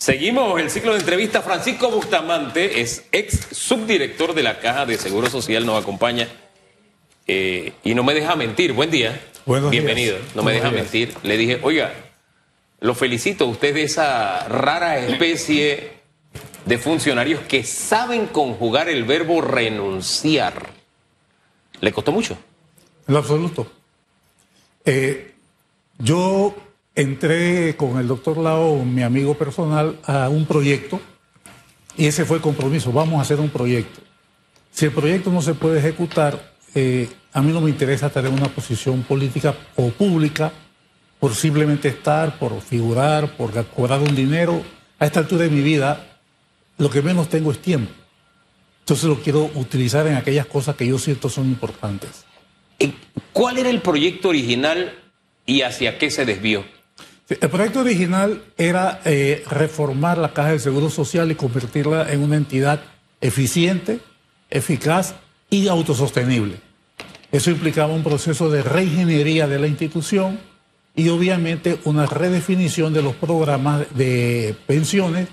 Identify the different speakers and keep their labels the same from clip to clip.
Speaker 1: Seguimos el ciclo de entrevistas. Francisco Bustamante es ex subdirector de la Caja de Seguro Social, nos acompaña eh, y no me deja mentir. Buen día.
Speaker 2: Buenos
Speaker 1: Bienvenido.
Speaker 2: días.
Speaker 1: No me
Speaker 2: Buenos
Speaker 1: deja
Speaker 2: días.
Speaker 1: mentir. Le dije, oiga, lo felicito. Usted es de esa rara especie de funcionarios que saben conjugar el verbo renunciar. ¿Le costó mucho?
Speaker 2: En absoluto. Eh, yo entré con el doctor Lao, mi amigo personal, a un proyecto y ese fue el compromiso. Vamos a hacer un proyecto. Si el proyecto no se puede ejecutar, eh, a mí no me interesa tener una posición política o pública por simplemente estar, por figurar, por cobrar un dinero. A esta altura de mi vida, lo que menos tengo es tiempo. Entonces lo quiero utilizar en aquellas cosas que yo siento son importantes.
Speaker 1: ¿Cuál era el proyecto original y hacia qué se desvió?
Speaker 2: El proyecto original era eh, reformar la Caja de Seguro Social y convertirla en una entidad eficiente, eficaz y autosostenible. Eso implicaba un proceso de reingeniería de la institución y obviamente una redefinición de los programas de pensiones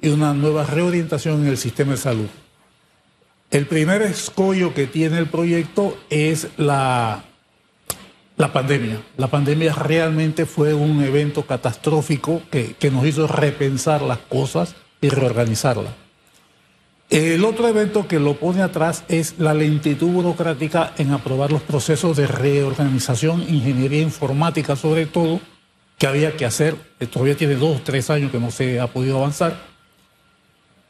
Speaker 2: y una nueva reorientación en el sistema de salud. El primer escollo que tiene el proyecto es la, la pandemia. La pandemia realmente fue un evento catastrófico que, que nos hizo repensar las cosas y reorganizarlas. El otro evento que lo pone atrás es la lentitud burocrática en aprobar los procesos de reorganización, ingeniería informática sobre todo, que había que hacer. Todavía tiene dos tres años que no se ha podido avanzar.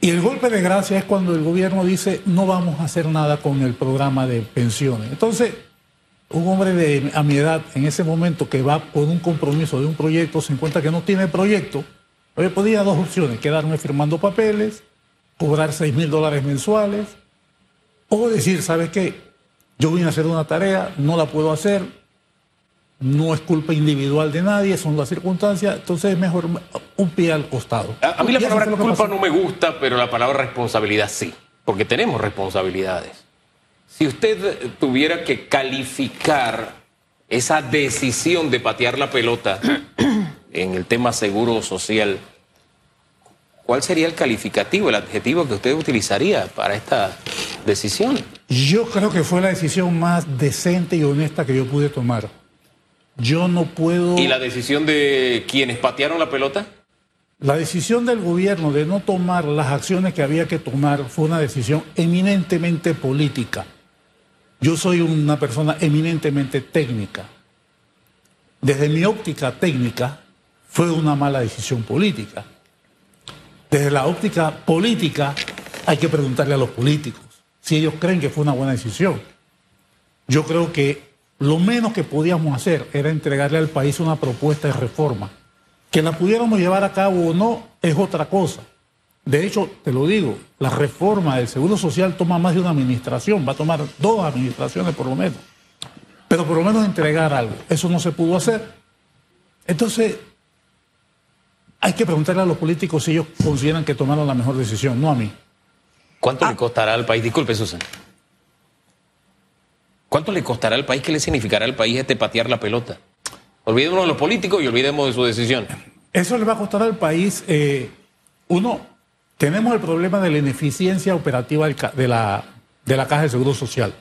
Speaker 2: Y el golpe de gracia es cuando el gobierno dice no vamos a hacer nada con el programa de pensiones. Entonces, un hombre de a mi edad en ese momento que va con un compromiso de un proyecto se encuentra que no tiene proyecto. Oye, podía dos opciones, quedarme firmando papeles, cobrar 6 mil dólares mensuales, o decir, ¿sabes qué? Yo vine a hacer una tarea, no la puedo hacer, no es culpa individual de nadie, son las circunstancias, entonces es mejor un pie al costado.
Speaker 1: A, a mí la palabra culpa no me gusta, pero la palabra responsabilidad sí, porque tenemos responsabilidades. Si usted tuviera que calificar esa decisión de patear la pelota en el tema seguro social, ¿cuál sería el calificativo, el adjetivo que usted utilizaría para esta decisión?
Speaker 2: Yo creo que fue la decisión más decente y honesta que yo pude tomar. Yo no puedo...
Speaker 1: ¿Y la decisión de quienes patearon la pelota?
Speaker 2: La decisión del gobierno de no tomar las acciones que había que tomar fue una decisión eminentemente política. Yo soy una persona eminentemente técnica. Desde mi óptica técnica fue una mala decisión política. Desde la óptica política hay que preguntarle a los políticos si ellos creen que fue una buena decisión. Yo creo que lo menos que podíamos hacer era entregarle al país una propuesta de reforma. Que la pudiéramos llevar a cabo o no es otra cosa. De hecho, te lo digo, la reforma del Seguro Social toma más de una administración, va a tomar dos administraciones por lo menos. Pero por lo menos entregar algo. Eso no se pudo hacer. Entonces, hay que preguntarle a los políticos si ellos consideran que tomaron la mejor decisión, no a mí.
Speaker 1: ¿Cuánto le costará al país? Disculpe, Susan. ¿Cuánto le costará al país? ¿Qué le significará al país este patear la pelota? Olvidémonos de los políticos y olvidemos de su decisión.
Speaker 2: Eso le va a costar al país, eh, uno, tenemos el problema de la ineficiencia operativa de la, de la Caja de Seguro Social.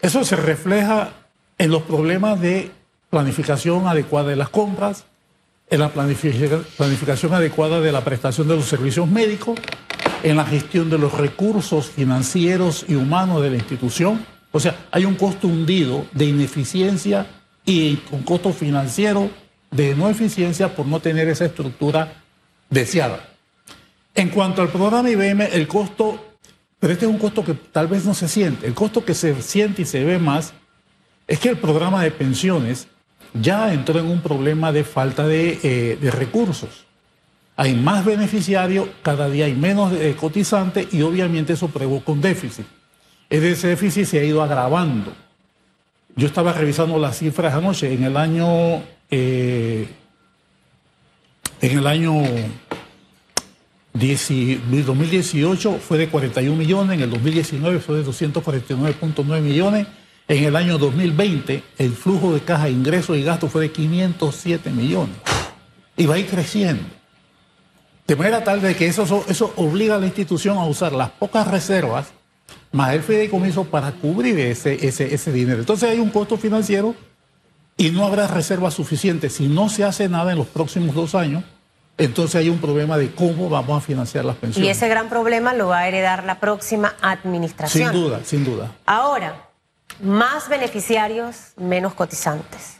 Speaker 2: Eso se refleja en los problemas de planificación adecuada de las compras, en la planifica- planificación adecuada de la prestación de los servicios médicos, en la gestión de los recursos financieros y humanos de la institución. O sea, hay un costo hundido de ineficiencia y un costo financiero de no eficiencia por no tener esa estructura deseada. En cuanto al programa IBM, el costo, pero este es un costo que tal vez no se siente, el costo que se siente y se ve más es que el programa de pensiones ya entró en un problema de falta de, eh, recursos. Hay más beneficiarios, cada día hay menos eh, cotizantes y obviamente eso provoca un déficit. Ese déficit se ha ido agravando. Yo estaba revisando las cifras anoche. En el año, eh, en el año 10 2018 fue de 41 millones, en el 2019 fue de 249.9 millones, en el año 2020 el flujo de caja, ingresos y gastos fue de 507 millones. Y va a ir creciendo. De manera tal de que eso, eso obliga a la institución a usar las pocas reservas más el fideicomiso para cubrir ese, ese, ese dinero. Entonces hay un costo financiero y no habrá reservas suficientes. Si no se hace nada en los próximos dos años, entonces hay un problema de cómo vamos a financiar las pensiones.
Speaker 3: Y ese gran problema lo va a heredar la próxima administración.
Speaker 2: Sin duda, sin duda.
Speaker 3: Ahora, más beneficiarios, menos cotizantes.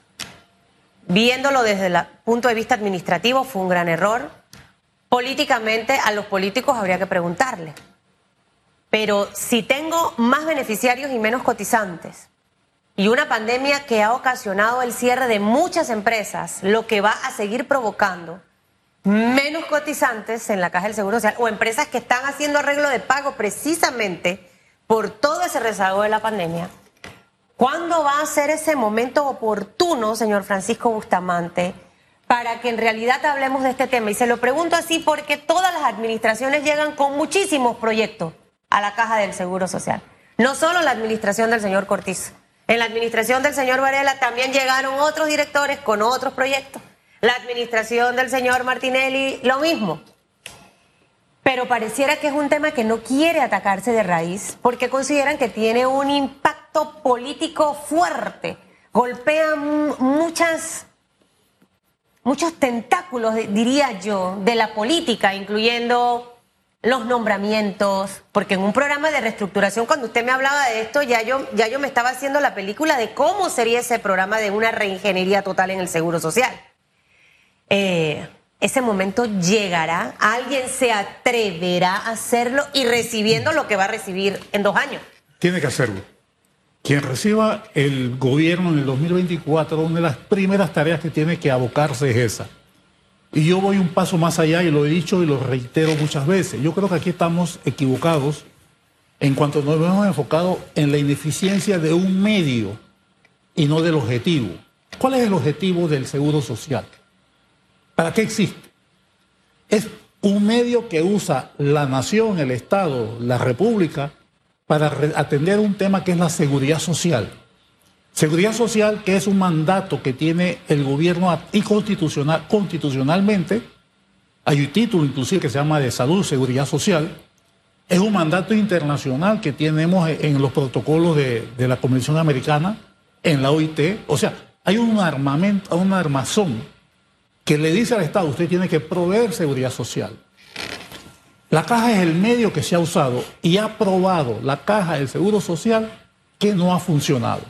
Speaker 3: Viéndolo desde el punto de vista administrativo fue un gran error. Políticamente a los políticos habría que preguntarle. Pero si tengo más beneficiarios y menos cotizantes, y una pandemia que ha ocasionado el cierre de muchas empresas, lo que va a seguir provocando menos cotizantes en la Caja del Seguro Social o empresas que están haciendo arreglo de pago precisamente por todo ese rezago de la pandemia. ¿Cuándo va a ser ese momento oportuno, señor Francisco Bustamante, para que en realidad hablemos de este tema? Y se lo pregunto así porque todas las administraciones llegan con muchísimos proyectos a la Caja del Seguro Social. No solo la administración del señor Cortiz. En la administración del señor Varela también llegaron otros directores con otros proyectos. La administración del señor Martinelli, lo mismo. Pero pareciera que es un tema que no quiere atacarse de raíz porque consideran que tiene un impacto político fuerte. Golpea muchas, muchos tentáculos, diría yo, de la política, incluyendo los nombramientos, porque en un programa de reestructuración, cuando usted me hablaba de esto, ya yo, ya yo me estaba haciendo la película de cómo sería ese programa de una reingeniería total en el Seguro Social. Eh, ese momento llegará, alguien se atreverá a hacerlo y recibiendo lo que va a recibir en dos años.
Speaker 2: Tiene que hacerlo. Quien reciba el gobierno en el 2024, una de las primeras tareas que tiene que abocarse es esa. Y yo voy un paso más allá y lo he dicho y lo reitero muchas veces. Yo creo que aquí estamos equivocados en cuanto nos hemos enfocado en la ineficiencia de un medio y no del objetivo. ¿Cuál es el objetivo del seguro social? ¿Para qué existe? Es un medio que usa la nación, el Estado, la República, para atender un tema que es la seguridad social. Seguridad social que es un mandato que tiene el gobierno y constitucional, constitucionalmente, hay un título inclusive que se llama de salud, seguridad social, es un mandato internacional que tenemos en los protocolos de, de la Convención Americana, en la OIT, o sea, hay un armamento, un armazón que le dice al Estado, usted tiene que proveer seguridad social. La caja es el medio que se ha usado y ha probado la caja del Seguro Social que no ha funcionado.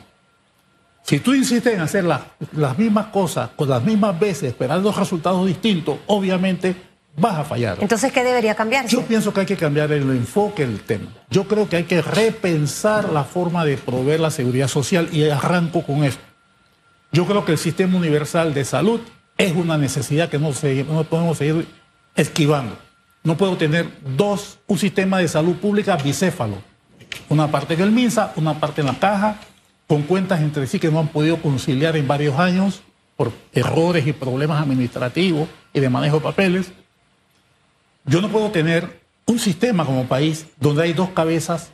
Speaker 2: Si tú insistes en hacer las mismas cosas con las mismas veces, esperando resultados distintos, obviamente vas a fallar.
Speaker 3: Entonces, ¿qué debería cambiar?
Speaker 2: Yo pienso que hay que cambiar el enfoque del tema. Yo creo que hay que repensar la forma de proveer la seguridad social y arranco con esto. Yo creo que el sistema universal de salud es una necesidad que no, no podemos seguir esquivando. No puedo tener dos, un sistema de salud pública bicéfalo. Una parte en el MINSA, una parte en la caja, con cuentas entre sí que no han podido conciliar en varios años por errores y problemas administrativos y de manejo de papeles. Yo no puedo tener un sistema como país donde hay dos cabezas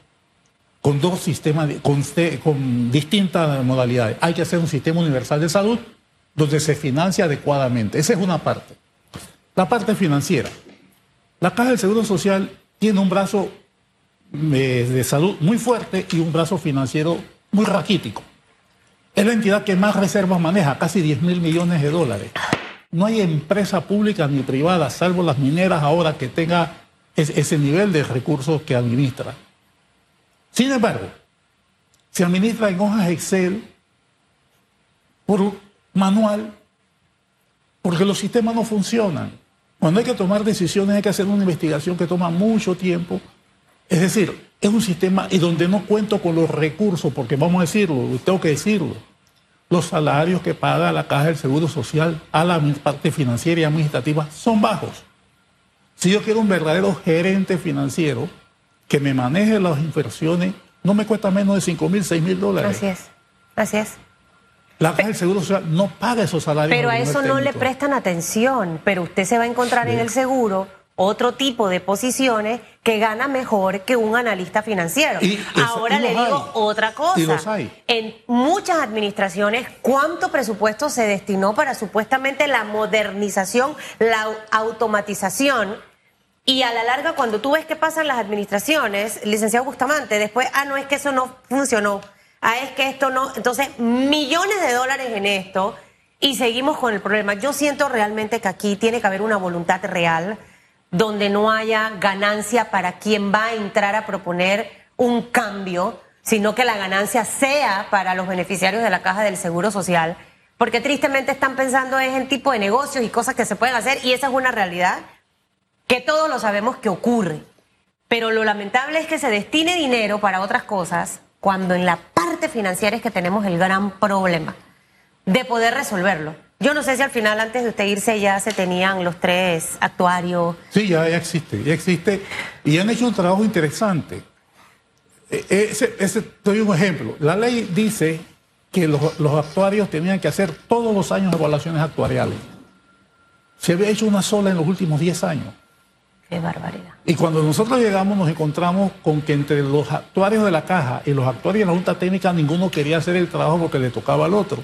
Speaker 2: con dos sistemas, con, con distintas modalidades. Hay que hacer un sistema universal de salud donde se financia adecuadamente. Esa es una parte. La parte financiera. La Caja del Seguro Social tiene un brazo eh, de salud muy fuerte y un brazo financiero muy raquítico. Es la entidad que más reservas maneja, casi 10 mil millones de dólares. No hay empresa pública ni privada, salvo las mineras ahora, que tenga ese nivel de recursos que administra. Sin embargo, se administra en hojas Excel por manual, porque los sistemas no funcionan. Cuando hay que tomar decisiones hay que hacer una investigación que toma mucho tiempo. Es decir, es un sistema y donde no cuento con los recursos, porque vamos a decirlo, tengo que decirlo, los salarios que paga la Caja del Seguro Social a la parte financiera y administrativa son bajos. Si yo quiero un verdadero gerente financiero que me maneje las inversiones, no me cuesta menos de 5 mil, 6 mil dólares.
Speaker 3: Así es, así es.
Speaker 2: La Caja del Seguro Social no paga esos salarios.
Speaker 3: Pero a eso no le prestan atención. Pero usted se va a encontrar en el seguro otro tipo de posiciones que gana mejor que un analista financiero. Ahora le digo otra cosa. En muchas administraciones, ¿cuánto presupuesto se destinó para supuestamente la modernización, la automatización Y a la larga, cuando tú ves qué pasa en las administraciones, licenciado Bustamante, después, ah, no es que eso no funcionó, ah, es que esto no. Entonces, millones de dólares en esto y seguimos con el problema. Yo siento realmente que aquí tiene que haber una voluntad real donde no haya ganancia para quien va a entrar a proponer un cambio, sino que la ganancia sea para los beneficiarios de la caja del Seguro Social, porque tristemente están pensando en tipo de negocios y cosas que se pueden hacer y esa es una realidad que todos lo sabemos que ocurre. Pero lo lamentable es que se destine dinero para otras cosas cuando en la parte financiera es que tenemos el gran problema de poder resolverlo. Yo no sé si al final, antes de usted irse, ya se tenían los tres actuarios.
Speaker 2: Sí, ya, existe, ya existe. Y han hecho un trabajo interesante. E, ese, ese, doy un ejemplo. La ley dice que los, los actuarios tenían que hacer todos los años evaluaciones actuariales. Se había hecho una sola en los últimos 10 años.
Speaker 3: Qué barbaridad.
Speaker 2: Y cuando nosotros llegamos nos encontramos con que entre los actuarios de la caja y los actuarios de la Junta Técnica ninguno quería hacer el trabajo porque le tocaba al otro.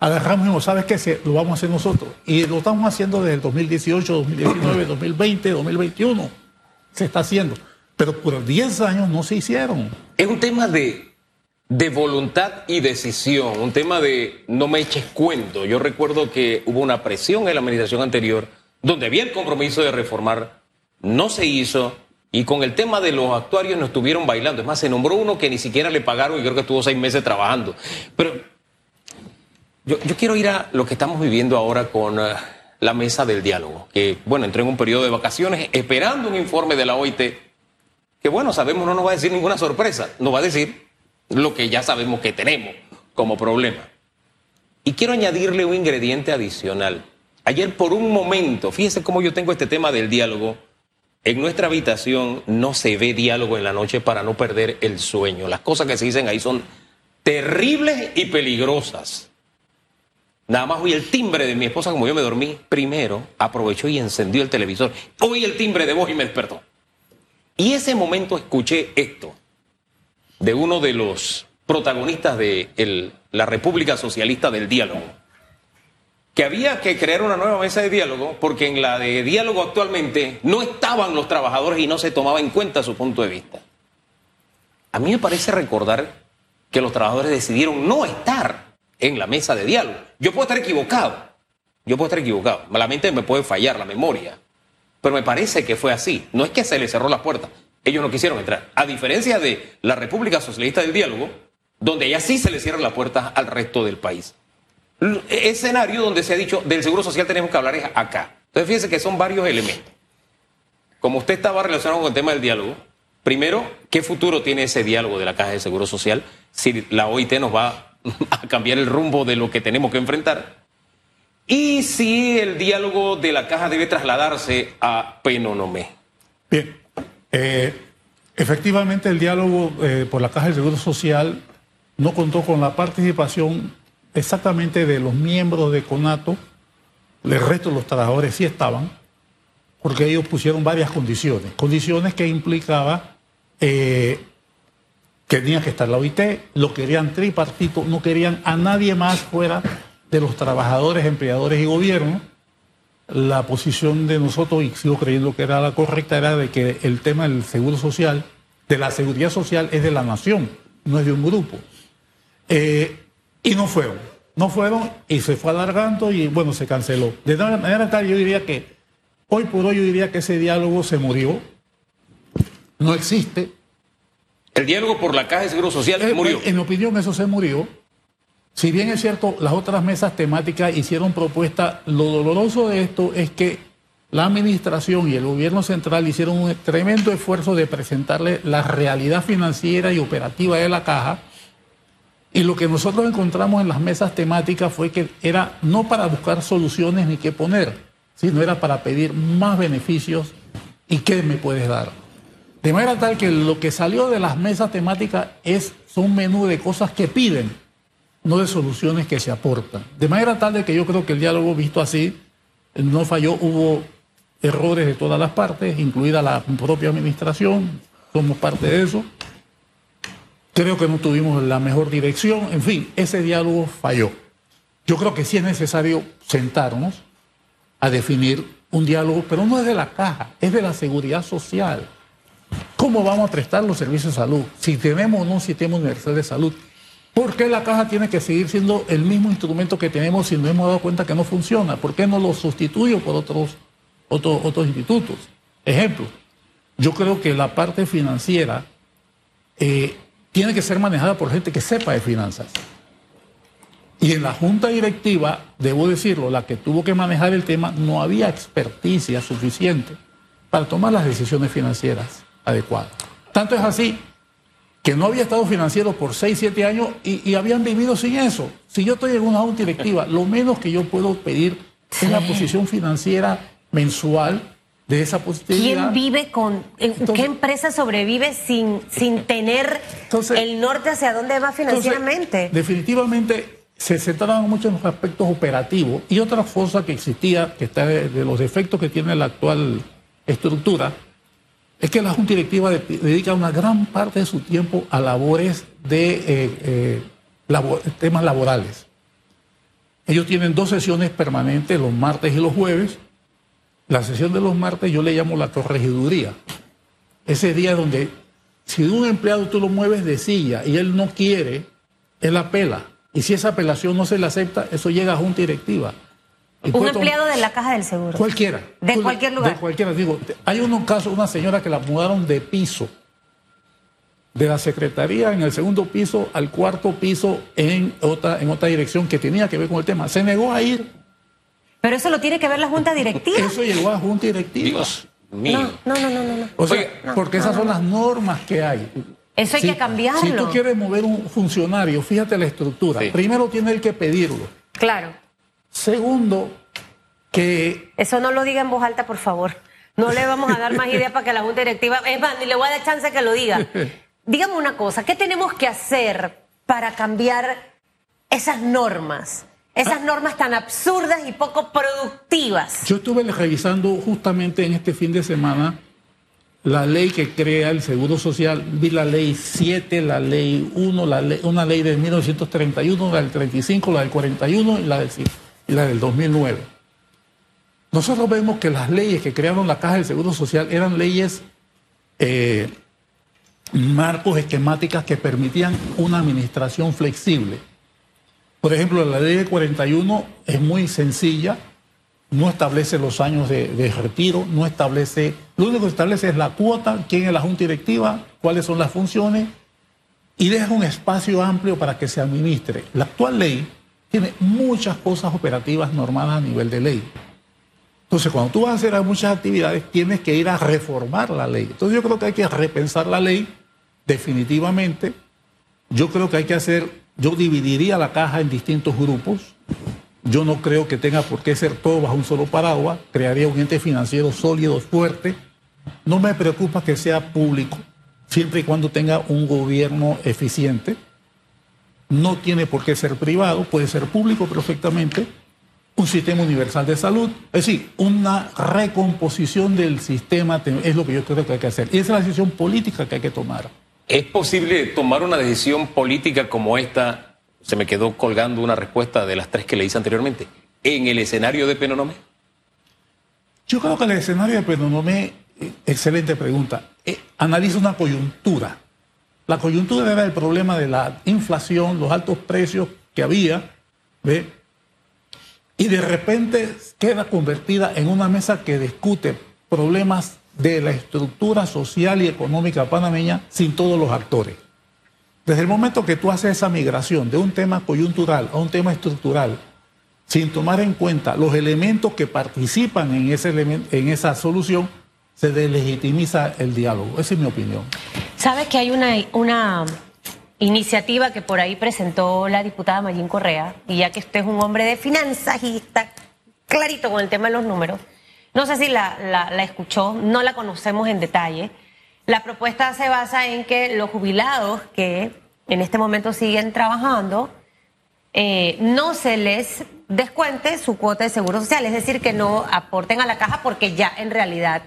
Speaker 2: Agarramos y dijimos, ¿sabes qué? Lo vamos a hacer nosotros. Y lo estamos haciendo desde el 2018, 2019, 2020, 2021. Se está haciendo. Pero por 10 años no se hicieron.
Speaker 1: Es un tema de, de voluntad y decisión, un tema de no me eches cuento. Yo recuerdo que hubo una presión en la administración anterior donde había el compromiso de reformar no se hizo y con el tema de los actuarios no estuvieron bailando. Es más, se nombró uno que ni siquiera le pagaron y creo que estuvo seis meses trabajando. Pero yo, quiero ir a lo que estamos viviendo ahora con eh, la mesa del diálogo, que bueno, entré en un periodo de vacaciones esperando un informe de la OIT, que bueno, sabemos no nos va a decir ninguna sorpresa, nos va a decir lo que ya sabemos que tenemos como problema. Y quiero añadirle un ingrediente adicional. Ayer por un momento, fíjese cómo yo tengo este tema del diálogo, en nuestra habitación no se ve diálogo en la noche para no perder el sueño. Las cosas que se dicen ahí son terribles y peligrosas. Nada más oí el timbre de mi esposa como yo me dormí. Primero aprovechó y encendió el televisor. Oí el timbre de voz y me despertó. Y ese momento escuché esto de uno de los protagonistas de la República Socialista del Diálogo que había que crear una nueva mesa de diálogo porque en la de diálogo actualmente no estaban los trabajadores y no se tomaba en cuenta su punto de vista. A mí me parece recordar que los trabajadores decidieron no estar en la mesa de diálogo. Yo puedo estar equivocado, yo puedo estar equivocado, la mente me puede fallar, la memoria, pero me parece que fue así. No es que se les cerró la puerta, ellos no quisieron entrar. A diferencia de la República Socialista del Diálogo, donde ya sí se le cierran las puertas al resto del país escenario donde se ha dicho del Seguro Social tenemos que hablar es acá. Entonces fíjense que son varios elementos. Como usted estaba relacionado con el tema del diálogo, primero, ¿qué futuro tiene ese diálogo de la Caja de Seguro Social si la OIT nos va a cambiar el rumbo de lo que tenemos que enfrentar? Y si el diálogo de la Caja debe trasladarse a Penonomé.
Speaker 2: Bien, eh, efectivamente el diálogo eh, por la Caja de Seguro Social no contó con la participación exactamente de los miembros de CONATO, el resto de los trabajadores sí estaban, porque ellos pusieron varias condiciones, condiciones que implicaba eh, que tenía que estar la OIT, lo querían tripartito, no querían a nadie más fuera de los trabajadores, empleadores y gobierno. La posición de nosotros, y sigo creyendo que era la correcta, era de que el tema del seguro social, de la seguridad social, es de la nación, no es de un grupo. Eh, y no fueron. No fueron y se fue alargando y bueno, se canceló. De manera tal, yo diría que hoy por hoy yo diría que ese diálogo se murió. No existe.
Speaker 1: El diálogo por la Caja de Seguro Social se eh, murió.
Speaker 2: En mi opinión, eso se murió. Si bien es cierto, las otras mesas temáticas hicieron propuestas, lo doloroso de esto es que la administración y el gobierno central hicieron un tremendo esfuerzo de presentarle la realidad financiera y operativa de la caja y lo que nosotros encontramos en las mesas temáticas fue que era no para buscar soluciones ni qué poner, sino era para pedir más beneficios y qué me puedes dar. De manera tal que lo que salió de las mesas temáticas es un menú de cosas que piden, no de soluciones que se aportan. De manera tal de que yo creo que el diálogo visto así no falló, hubo errores de todas las partes, incluida la propia administración, somos parte de eso. Creo que no tuvimos la mejor dirección. En fin, ese diálogo falló. Yo creo que sí es necesario sentarnos a definir un diálogo, pero no es de la caja, es de la seguridad social. ¿Cómo vamos a prestar los servicios de salud? Si tenemos o no un sistema universal de salud. ¿Por qué la caja tiene que seguir siendo el mismo instrumento que tenemos si nos hemos dado cuenta que no funciona? ¿Por qué no lo sustituyo por otros, otros, otros institutos? Ejemplo, yo creo que la parte financiera eh, tiene que ser manejada por gente que sepa de finanzas. Y en la junta directiva, debo decirlo, la que tuvo que manejar el tema, no había experticia suficiente para tomar las decisiones financieras adecuadas. Tanto es así que no había estado financiero por 6, 7 años y, habían vivido sin eso. Si yo estoy en una junta directiva, lo menos que yo puedo pedir es la posición financiera mensual de esa positividad.
Speaker 3: ¿Quién vive con, qué empresa sobrevive sin, sin tener el norte hacia dónde va financieramente?
Speaker 2: definitivamente se centraban mucho en los aspectos operativos y otra cosa que existía, que está de, los defectos que tiene la actual estructura, es que la Junta Directiva dedica una gran parte de su tiempo a labores de eh, eh, temas laborales. Ellos tienen dos sesiones permanentes, los martes y los jueves, la sesión de los martes yo le llamo la corregiduría. Ese día donde si un empleado tú lo mueves de silla y él no quiere, él apela. Y si esa apelación no se le acepta, eso llega a junta directiva.
Speaker 3: un empleado de la caja del seguro.
Speaker 2: Cualquiera.
Speaker 3: De cualquier lugar.
Speaker 2: De cualquiera. Digo, hay un caso, una señora que la mudaron de piso, de la secretaría en el segundo piso al cuarto piso en otra, en otra dirección que tenía que ver con el tema. Se negó a ir
Speaker 3: pero eso lo tiene que ver la Junta Directiva.
Speaker 2: Eso llegó a Junta Directiva.
Speaker 1: Dios mío.
Speaker 3: No, no, no, no. no.
Speaker 2: O sea, porque esas son las normas que hay.
Speaker 3: Eso hay que cambiarlo.
Speaker 2: Si tú quieres mover un funcionario, fíjate la estructura. Primero tiene que pedirlo.
Speaker 3: Claro.
Speaker 2: Segundo, que...
Speaker 3: Eso no lo diga en voz alta, por favor. No le vamos a dar más ideas para que la Junta Directiva... Es más, ni le voy a dar chance que lo diga. Dígame una cosa, ¿qué tenemos que hacer para cambiar esas normas? Esas normas tan absurdas y poco productivas.
Speaker 2: Yo estuve revisando justamente en este fin de semana la ley que crea el Seguro Social. Vi la ley 7, la ley 1, la una ley de 1931, la del 35, la del 41 y la del, y la del 2009. Nosotros vemos que las leyes que crearon la Caja del Seguro Social eran leyes eh, marcos esquemáticas que permitían una administración flexible. Por ejemplo, la ley de 41 es muy sencilla, no establece los años de, retiro, no establece, lo único que establece es la cuota, quién es la junta directiva, cuáles son las funciones y deja un espacio amplio para que se administre. La actual ley tiene muchas cosas operativas normadas a nivel de ley. Entonces, cuando tú vas a hacer muchas actividades, tienes que ir a reformar la ley. Entonces, yo creo que hay que repensar la ley definitivamente. Yo creo que hay que hacer yo dividiría la caja en distintos grupos. Yo no creo que tenga por qué ser todo bajo un solo paraguas. Crearía un ente financiero sólido, fuerte. No me preocupa que sea público, siempre y cuando tenga un gobierno eficiente. No tiene por qué ser privado, puede ser público perfectamente. Un sistema universal de salud. Es decir, una recomposición del sistema es lo que yo creo que hay que hacer. Y esa es la decisión política que hay que tomar.
Speaker 1: ¿Es posible tomar una decisión política como esta? Se me quedó colgando una respuesta de las tres que le hice anteriormente. ¿En el escenario de Penonomé?
Speaker 2: Yo creo que el escenario de Penonomé, eh, excelente pregunta, eh, analiza una coyuntura. La coyuntura era el problema de la inflación, los altos precios que había, ¿ve? y de repente queda convertida en una mesa que discute problemas de la estructura social y económica panameña sin todos los actores. Desde el momento que tú haces esa migración de un tema coyuntural a un tema estructural, sin tomar en cuenta los elementos que participan en, ese en esa solución, se deslegitimiza el diálogo. Esa es mi opinión.
Speaker 3: ¿Sabe que hay una, una iniciativa que por ahí presentó la diputada Mayín Correa? Y ya que usted es un hombre de finanzas y está clarito con el tema de los números, no sé si la, escuchó, no la conocemos en detalle. La propuesta se basa en que los jubilados que en este momento siguen trabajando, eh, no se les descuente su cuota de seguro social, es decir, que no aporten a la caja porque ya en realidad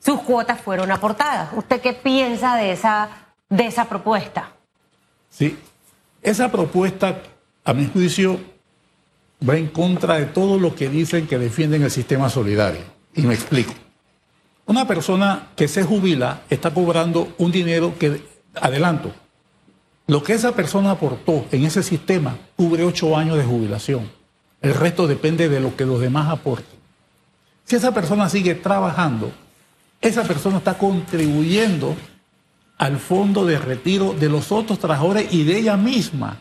Speaker 3: sus cuotas fueron aportadas. ¿Usted qué piensa de esa, de esa propuesta?
Speaker 2: Sí, esa propuesta, a mi juicio, va en contra de todo lo que dicen que defienden el sistema solidario Y me explico. Una persona que se jubila está cobrando un dinero que, adelanto, lo que esa persona aportó en ese sistema cubre ocho años de jubilación. El resto depende de lo que los demás aporten. Si esa persona sigue trabajando, esa persona está contribuyendo al fondo de retiro de los otros trabajadores y de ella misma.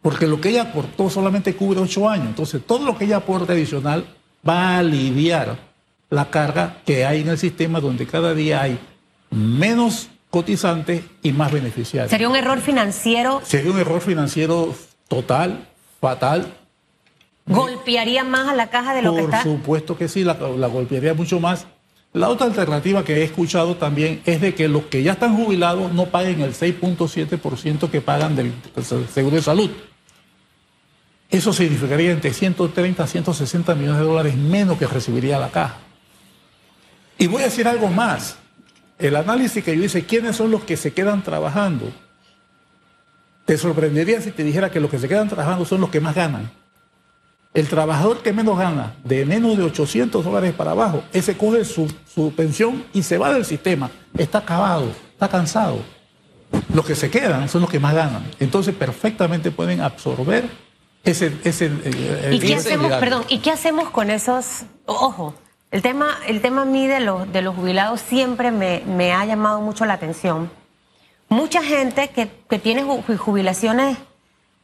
Speaker 2: Porque lo que ella aportó solamente cubre ocho años. Entonces, todo lo que ella aporta adicional va a aliviar la carga que hay en el sistema donde cada día hay menos cotizantes y más beneficiarios.
Speaker 3: ¿Sería un error financiero?
Speaker 2: Sería un error financiero total, fatal.
Speaker 3: ¿Golpearía más a la caja de lo que está?
Speaker 2: Por supuesto que sí, la, la golpearía mucho más. La otra alternativa que he escuchado también es de que los que ya están jubilados no paguen el 6.7% que pagan del seguro de salud. Eso significaría entre 130 a 160 millones de dólares menos que recibiría la caja. Y voy a decir algo más. El análisis que yo hice, ¿quiénes son los que se quedan trabajando? Te sorprendería si te dijera que los que se quedan trabajando son los que más ganan. El trabajador que menos gana, de menos de 800 dólares para abajo, ese coge su, su pensión y se va del sistema. Está acabado, está cansado. Los que se quedan son los que más ganan. Entonces perfectamente pueden absorber ese... ese
Speaker 3: eh, ¿Y, qué hacemos, perdón, ¿Y qué hacemos con esos... Ojo, el tema, el tema a mí de los, de los jubilados siempre me, me ha llamado mucho la atención. Mucha gente que, que tiene jubilaciones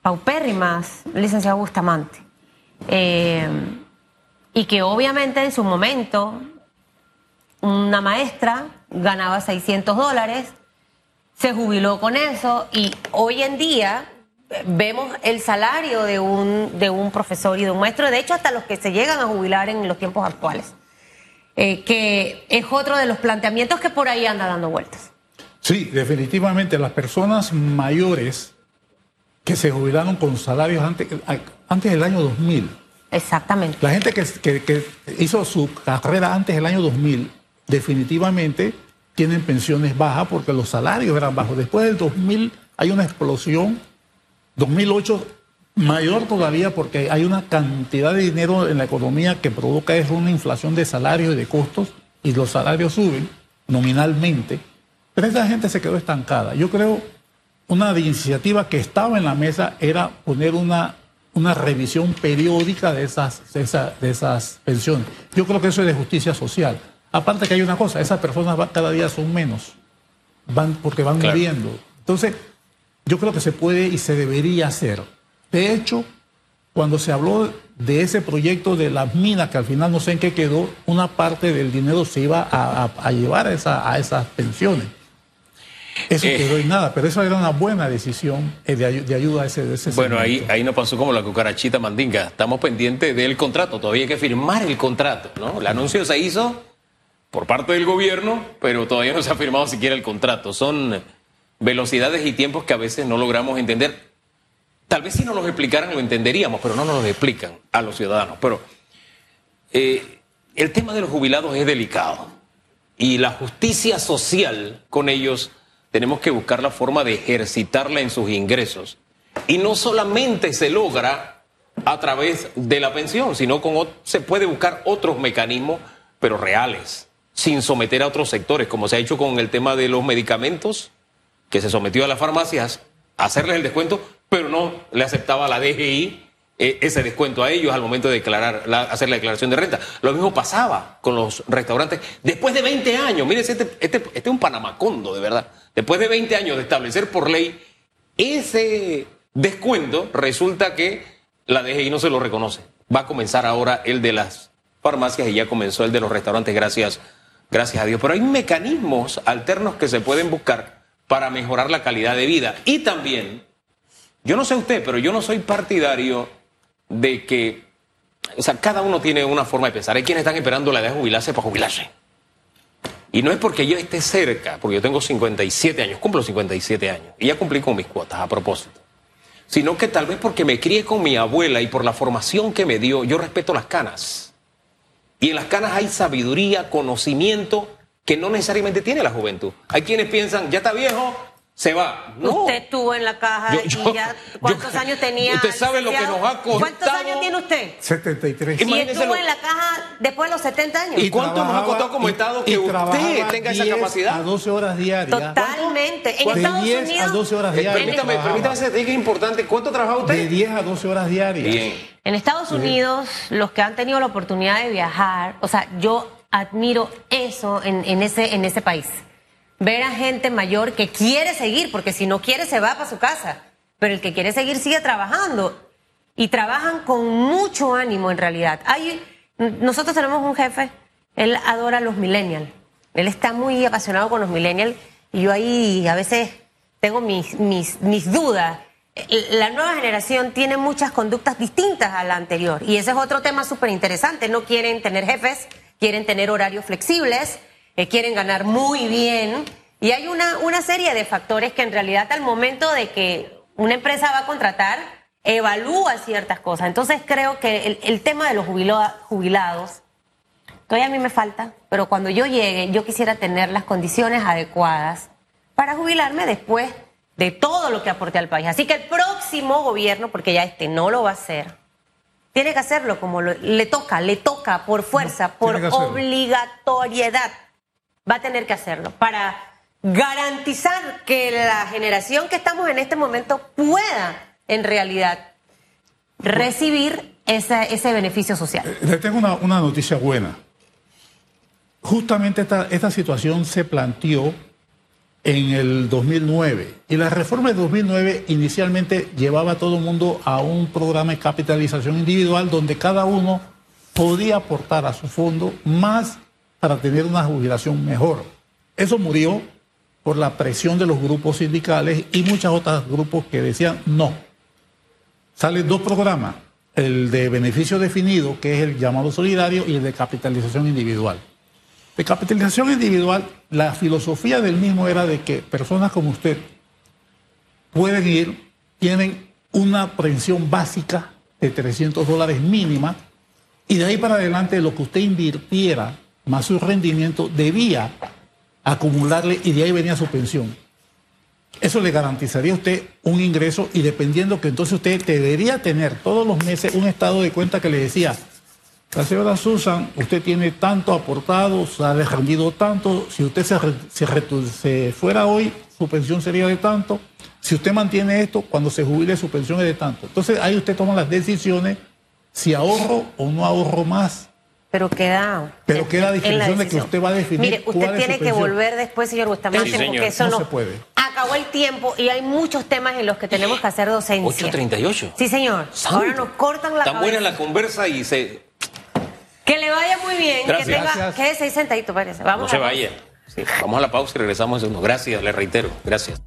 Speaker 3: paupérrimas, licenciado Bustamante eh, y que obviamente en su momento una maestra ganaba 600 dólares, se jubiló con eso y hoy en día vemos el salario de un, de un profesor y de un maestro, de hecho hasta los que se llegan a jubilar en los tiempos actuales, eh, que es otro de los planteamientos que por ahí anda dando vueltas.
Speaker 2: Sí, definitivamente las personas mayores que se jubilaron con salarios antes, antes del año 2000.
Speaker 3: Exactamente.
Speaker 2: La gente que, que, hizo su carrera antes del año 2000 definitivamente tienen pensiones bajas porque los salarios eran bajos. Después del 2000 hay una explosión, 2008 mayor todavía porque hay una cantidad de dinero en la economía que provoca es una inflación de salarios y de costos y los salarios suben nominalmente, pero esa gente se quedó estancada. Yo creo una iniciativa que estaba en la mesa era poner una, una revisión periódica de esas, de, esas pensiones. Yo creo que eso es de justicia social. Aparte que hay una cosa, esas personas cada día son menos, van porque van muriendo. Entonces, yo creo que se puede y se debería hacer. De hecho, cuando se habló de ese proyecto de las minas, que al final no sé en qué quedó, una parte del dinero se iba a, llevar a, esa, a esas pensiones. Eso eh, quedó en nada, pero eso era una buena decisión eh, de, ayuda a ese, ese
Speaker 1: Bueno, ahí, ahí no pasó como la cucarachita mandinga. Estamos pendientes del contrato, todavía hay que firmar el contrato, ¿no? El anuncio se hizo por parte del gobierno, pero todavía no se ha firmado siquiera el contrato. Son velocidades y tiempos que a veces no logramos entender. Tal vez si nos los explicaran lo entenderíamos, pero no nos lo explican a los ciudadanos. Pero eh, el tema de los jubilados es delicado y la justicia social con ellos tenemos que buscar la forma de ejercitarla en sus ingresos. Y no solamente se logra a través de la pensión, sino con se puede buscar otros mecanismos, pero reales, sin someter a otros sectores, como se ha hecho con el tema de los medicamentos, que se sometió a las farmacias hacerles el descuento, pero no le aceptaba la DGI eh, ese descuento a ellos al momento de declarar, hacer la declaración de renta. Lo mismo pasaba con los restaurantes. Después de 20 años, mire, este, este, este es un panamacondo, de verdad. Después de 20 años de establecer por ley ese descuento, resulta que la DGI no se lo reconoce. Va a comenzar ahora el de las farmacias y ya comenzó el de los restaurantes, gracias, gracias a Dios. Pero hay mecanismos alternos que se pueden buscar para mejorar la calidad de vida. Y también, yo no sé usted, pero yo no soy partidario de que, o sea, cada uno tiene una forma de pensar. Hay quienes están esperando la edad de jubilarse para jubilarse. Y no es porque yo esté cerca, porque yo tengo 57 años, cumplo 57 años, y ya cumplí con mis cuotas a propósito, sino que tal vez porque me crié con mi abuela y por la formación que me dio, yo respeto las canas. Y en las canas hay sabiduría, conocimiento que no necesariamente tiene la juventud. Hay quienes piensan, ya está viejo, se va. No.
Speaker 3: Usted estuvo en la caja
Speaker 1: Yo- yo-
Speaker 3: y ya. ¿Cuántos
Speaker 1: yo-
Speaker 3: años tenía?
Speaker 1: usted sabe lo que nos ha costado.
Speaker 3: ¿Cuántos años tiene usted?
Speaker 2: 73.
Speaker 3: Y estuvo
Speaker 1: lo-
Speaker 3: en la caja después de los 70 años.
Speaker 1: ¿Y cuánto nos ha
Speaker 2: trabajaba-
Speaker 1: costado como
Speaker 2: y-
Speaker 1: Estado
Speaker 2: y
Speaker 1: que usted
Speaker 2: trabajaba
Speaker 1: tenga esa
Speaker 2: 10
Speaker 1: capacidad?
Speaker 2: A 12 horas diarias.
Speaker 3: Totalmente. En
Speaker 2: De
Speaker 3: Estados
Speaker 2: 10 a
Speaker 3: Unidos.
Speaker 2: 12 horas
Speaker 1: Eh,
Speaker 2: diarias.
Speaker 1: permítame,
Speaker 2: trabajaba.
Speaker 1: permítame que es importante. ¿Cuánto trabaja
Speaker 2: De
Speaker 1: usted?
Speaker 2: 10 a 12 horas diarias.
Speaker 1: Bien.
Speaker 3: En Estados Unidos, los que han tenido la oportunidad de viajar, o sea, yo admiro eso en, en ese, en ese país. Ver a gente mayor que quiere seguir, porque si no quiere se va para su casa, pero el que quiere seguir sigue trabajando. Y trabajan con mucho ánimo en realidad. Hay, nosotros tenemos un jefe, él adora a los millennials. Él está muy apasionado con los millennials y yo ahí a veces tengo mis, mis, mis dudas. La nueva generación tiene muchas conductas distintas a la anterior y ese es otro tema súper interesante. No quieren tener jefes, quieren tener horarios flexibles, eh, quieren ganar muy bien y hay una, una serie de factores que en realidad al momento de que una empresa va a contratar, evalúa ciertas cosas. Entonces creo que el, el tema de los jubilados Todavía a mí me falta, pero cuando yo llegue, yo quisiera tener las condiciones adecuadas para jubilarme después de todo lo que aporté al país. Así que el próximo gobierno, porque ya este no lo va a hacer, tiene que hacerlo como lo- le toca, le toca por fuerza, por obligatoriedad. Va a tener que hacerlo para garantizar que la generación que estamos en este momento pueda en realidad recibir esa- ese beneficio social.
Speaker 2: Le tengo una, una noticia buena. Justamente esta, esta situación se planteó en el 2009 y la reforma de 2009 inicialmente llevaba a todo el mundo a un programa de capitalización individual donde cada uno podía aportar a su fondo más para tener una jubilación mejor. Eso murió por la presión de los grupos sindicales y muchos otros grupos que decían no. Salen dos programas, el de beneficio definido, que es el llamado solidario, y el de capitalización individual. De capitalización individual, la filosofía del mismo era de que personas como usted pueden ir, tienen una pensión básica de 300 dólares mínima, y de ahí para adelante lo que usted invirtiera más su rendimiento debía acumularle y de ahí venía su pensión. Eso le garantizaría a usted un ingreso y dependiendo que entonces usted debería tener todos los meses un estado de cuenta que le decía, la señora Susan, usted tiene tanto aportado, se ha rendido tanto, si usted se, se fuera hoy, su pensión sería de tanto, si usted mantiene esto, cuando se jubile su pensión es de tanto. Entonces ahí usted toma las decisiones si ahorro o no ahorro más.
Speaker 3: Pero queda.
Speaker 2: Pero
Speaker 3: en-
Speaker 2: queda a de que usted va a definir
Speaker 3: Mire,
Speaker 2: cuál
Speaker 3: usted
Speaker 2: es
Speaker 3: tiene
Speaker 2: su
Speaker 3: que volver después, señor Bustamante,
Speaker 1: Sí,
Speaker 3: porque eso
Speaker 2: No
Speaker 3: no.
Speaker 2: se puede.
Speaker 3: Acabó el tiempo y hay muchos temas en los que tenemos que hacer docencia.
Speaker 1: 8.38.
Speaker 3: Sí, señor.
Speaker 1: Santo.
Speaker 3: Ahora nos cortan la
Speaker 1: Tan
Speaker 3: cabeza.
Speaker 1: buena la conversa y se.
Speaker 3: Que le vaya muy bien.
Speaker 1: Gracias.
Speaker 3: Que tenga.
Speaker 2: Gracias.
Speaker 3: Quédese ahí sentadito, parece. Vamos
Speaker 1: No se
Speaker 3: a-
Speaker 1: vaya. Sí, Vamos a la pausa y regresamos en segundo. Gracias, le reitero. Gracias.